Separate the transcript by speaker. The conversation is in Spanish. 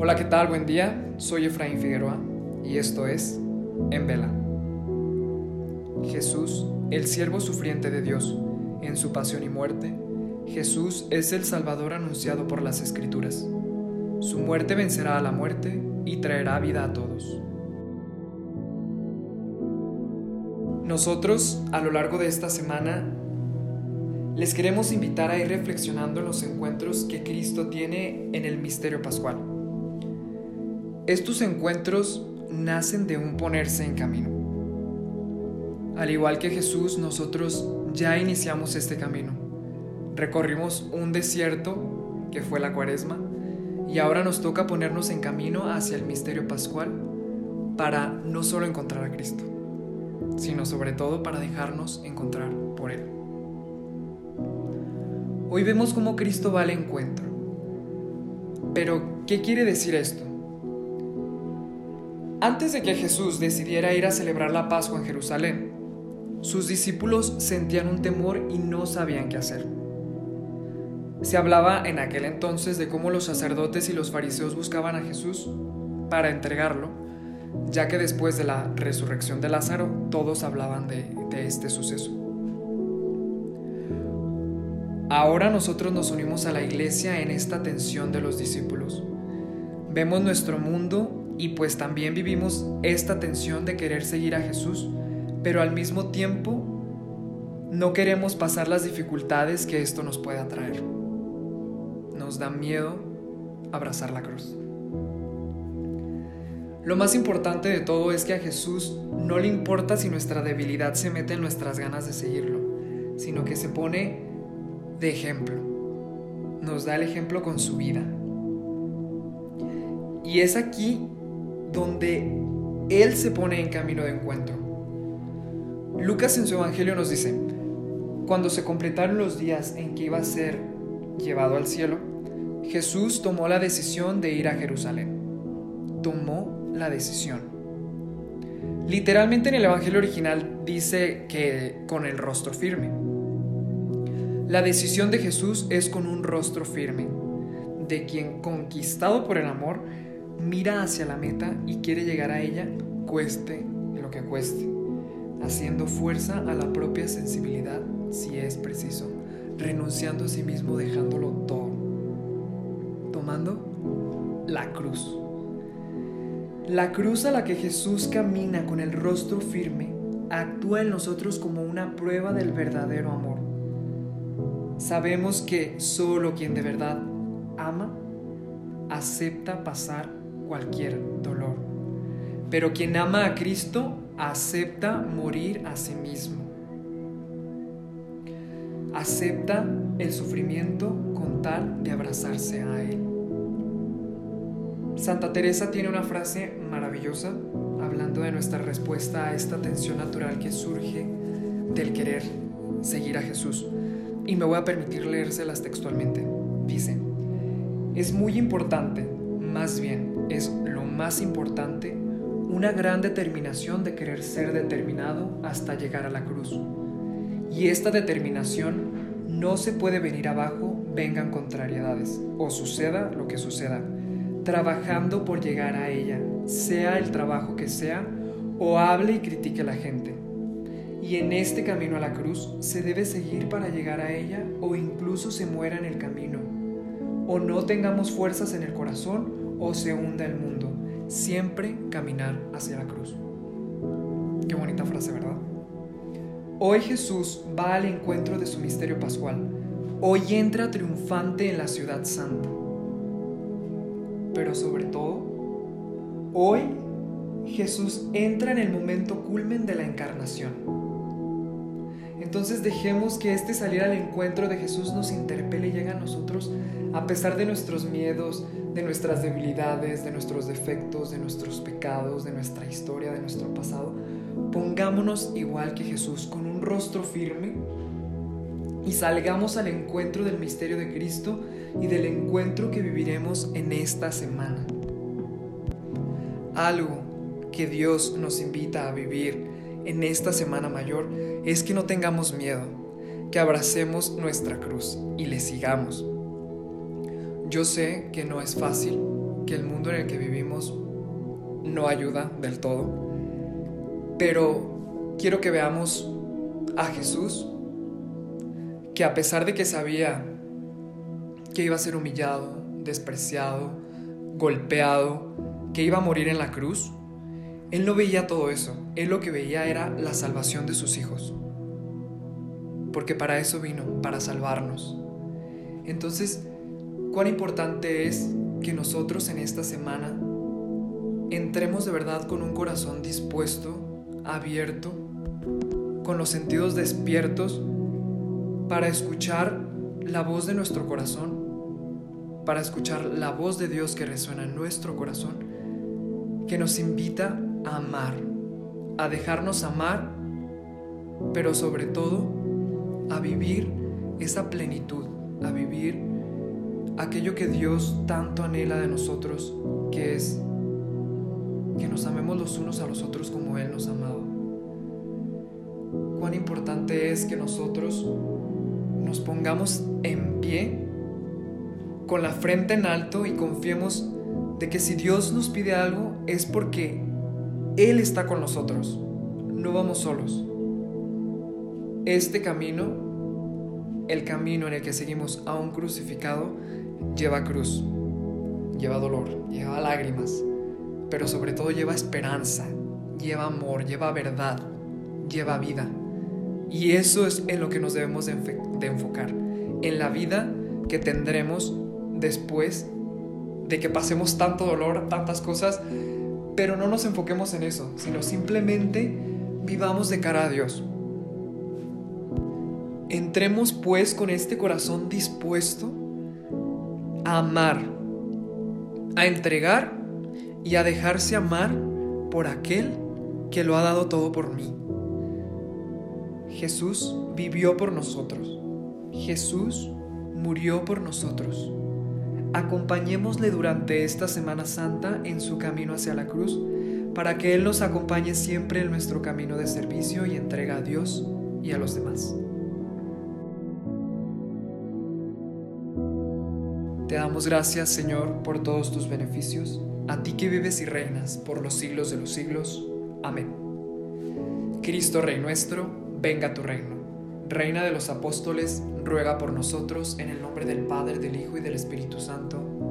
Speaker 1: Hola, ¿qué tal? Buen día. Soy Efraín Figueroa y esto es En Vela. Jesús, el siervo sufriente de Dios, en su pasión y muerte, Jesús es el Salvador anunciado por las Escrituras. Su muerte vencerá a la muerte y traerá vida a todos. Nosotros, a lo largo de esta semana, les queremos invitar a ir reflexionando en los encuentros que Cristo tiene en el misterio pascual. Estos encuentros nacen de un ponerse en camino. Al igual que Jesús, nosotros ya iniciamos este camino. Recorrimos un desierto, que fue la cuaresma, y ahora nos toca ponernos en camino hacia el misterio pascual para no solo encontrar a Cristo, sino sobre todo para dejarnos encontrar por Él. Hoy vemos cómo Cristo va al encuentro. Pero, ¿qué quiere decir esto? Antes de que Jesús decidiera ir a celebrar la Pascua en Jerusalén, sus discípulos sentían un temor y no sabían qué hacer. Se hablaba en aquel entonces de cómo los sacerdotes y los fariseos buscaban a Jesús para entregarlo, ya que después de la resurrección de Lázaro todos hablaban de, este suceso. Ahora nosotros nos unimos a la iglesia en esta tensión de los discípulos. Vemos nuestro mundo y pues también vivimos esta tensión de querer seguir a Jesús, pero al mismo tiempo no queremos pasar las dificultades que esto nos pueda traer. Nos da miedo abrazar la cruz. Lo más importante de todo es que a Jesús no le importa si nuestra debilidad se mete en nuestras ganas de seguirlo, sino que se pone de ejemplo. Nos da el ejemplo con su vida. Y es aquí donde Él se pone en camino de encuentro. Lucas en su Evangelio nos dice, cuando se completaron los días en que iba a ser llevado al cielo, Jesús tomó la decisión de ir a Jerusalén. Tomó la decisión. Literalmente en el Evangelio original dice que con el rostro firme. La decisión de Jesús es con un rostro firme, de quien conquistado por el amor, mira hacia la meta y quiere llegar a ella, cueste lo que cueste, haciendo fuerza a la propia sensibilidad si es preciso, renunciando a sí mismo, dejándolo todo, tomando la cruz. La cruz a la que Jesús camina con el rostro firme actúa en nosotros como una prueba del verdadero amor. Sabemos que solo quien de verdad ama acepta pasar cualquier dolor. Pero quien ama a Cristo acepta morir a sí mismo. Acepta el sufrimiento con tal de abrazarse a Él. Santa Teresa tiene una frase maravillosa hablando de nuestra respuesta a esta tensión natural que surge del querer seguir a Jesús. Y me voy a permitir leérselas textualmente. Dice, es muy importante, más bien, es lo más importante, una gran determinación de querer ser determinado hasta llegar a la cruz. Y esta determinación no se puede venir abajo, vengan contrariedades, o suceda lo que suceda, trabajando por llegar a ella, sea el trabajo que sea, o hable y critique a la gente. Y en este camino a la cruz se debe seguir para llegar a ella o incluso se muera en el camino. O no tengamos fuerzas en el corazón o se hunda el mundo. Siempre caminar hacia la cruz. Qué bonita frase, ¿verdad? Hoy Jesús va al encuentro de su misterio pascual. Hoy entra triunfante en la ciudad santa. Pero sobre todo, hoy Jesús entra en el momento culmen de la encarnación. Entonces dejemos que este salir al encuentro de Jesús nos interpele y llegue a nosotros a pesar de nuestros miedos, de nuestras debilidades, de nuestros defectos, de nuestros pecados, de nuestra historia, de nuestro pasado. Pongámonos igual que Jesús, con un rostro firme y salgamos al encuentro del misterio de Cristo y del encuentro que viviremos en esta semana. Algo que Dios nos invita a vivir en esta semana mayor es que no tengamos miedo, que abracemos nuestra cruz y le sigamos. Yo sé que no es fácil, que el mundo en el que vivimos no ayuda del todo, pero quiero que veamos a Jesús, que a pesar de que sabía que iba a ser humillado, despreciado, golpeado, que iba a morir en la cruz, él no veía todo eso, él lo que veía era la salvación de sus hijos. Porque para eso vino, para salvarnos. Entonces, cuán importante es que nosotros en esta semana entremos de verdad con un corazón dispuesto, abierto, con los sentidos despiertos para escuchar la voz de nuestro corazón, para escuchar la voz de Dios que resuena en nuestro corazón, que nos invita amar, a dejarnos amar, pero sobre todo a vivir esa plenitud, a vivir aquello que Dios tanto anhela de nosotros, que es que nos amemos los unos a los otros como Él nos ha amado. Cuán importante es que nosotros nos pongamos en pie, con la frente en alto y confiemos de que si Dios nos pide algo es porque él está con nosotros, no vamos solos. Este camino, el camino en el que seguimos a un crucificado, lleva cruz, lleva dolor, lleva lágrimas, pero sobre todo lleva esperanza, lleva amor, lleva verdad, lleva vida. Y eso es en lo que nos debemos de, enfocar, en la vida que tendremos después de que pasemos tanto dolor, tantas cosas, pero no nos enfoquemos en eso, sino simplemente vivamos de cara a Dios. Entremos pues con este corazón dispuesto a amar, a entregar y a dejarse amar por aquel que lo ha dado todo por mí. Jesús vivió por nosotros. Jesús murió por nosotros. Acompañémosle durante esta Semana Santa en su camino hacia la cruz, para que Él nos acompañe siempre en nuestro camino de servicio y entrega a Dios y a los demás. Te damos gracias, Señor, por todos tus beneficios, a ti que vives y reinas por los siglos de los siglos. Amén. Cristo Rey nuestro, venga tu reino. Reina de los apóstoles, ruega por nosotros en el nombre del Padre, del Hijo y del Espíritu Santo.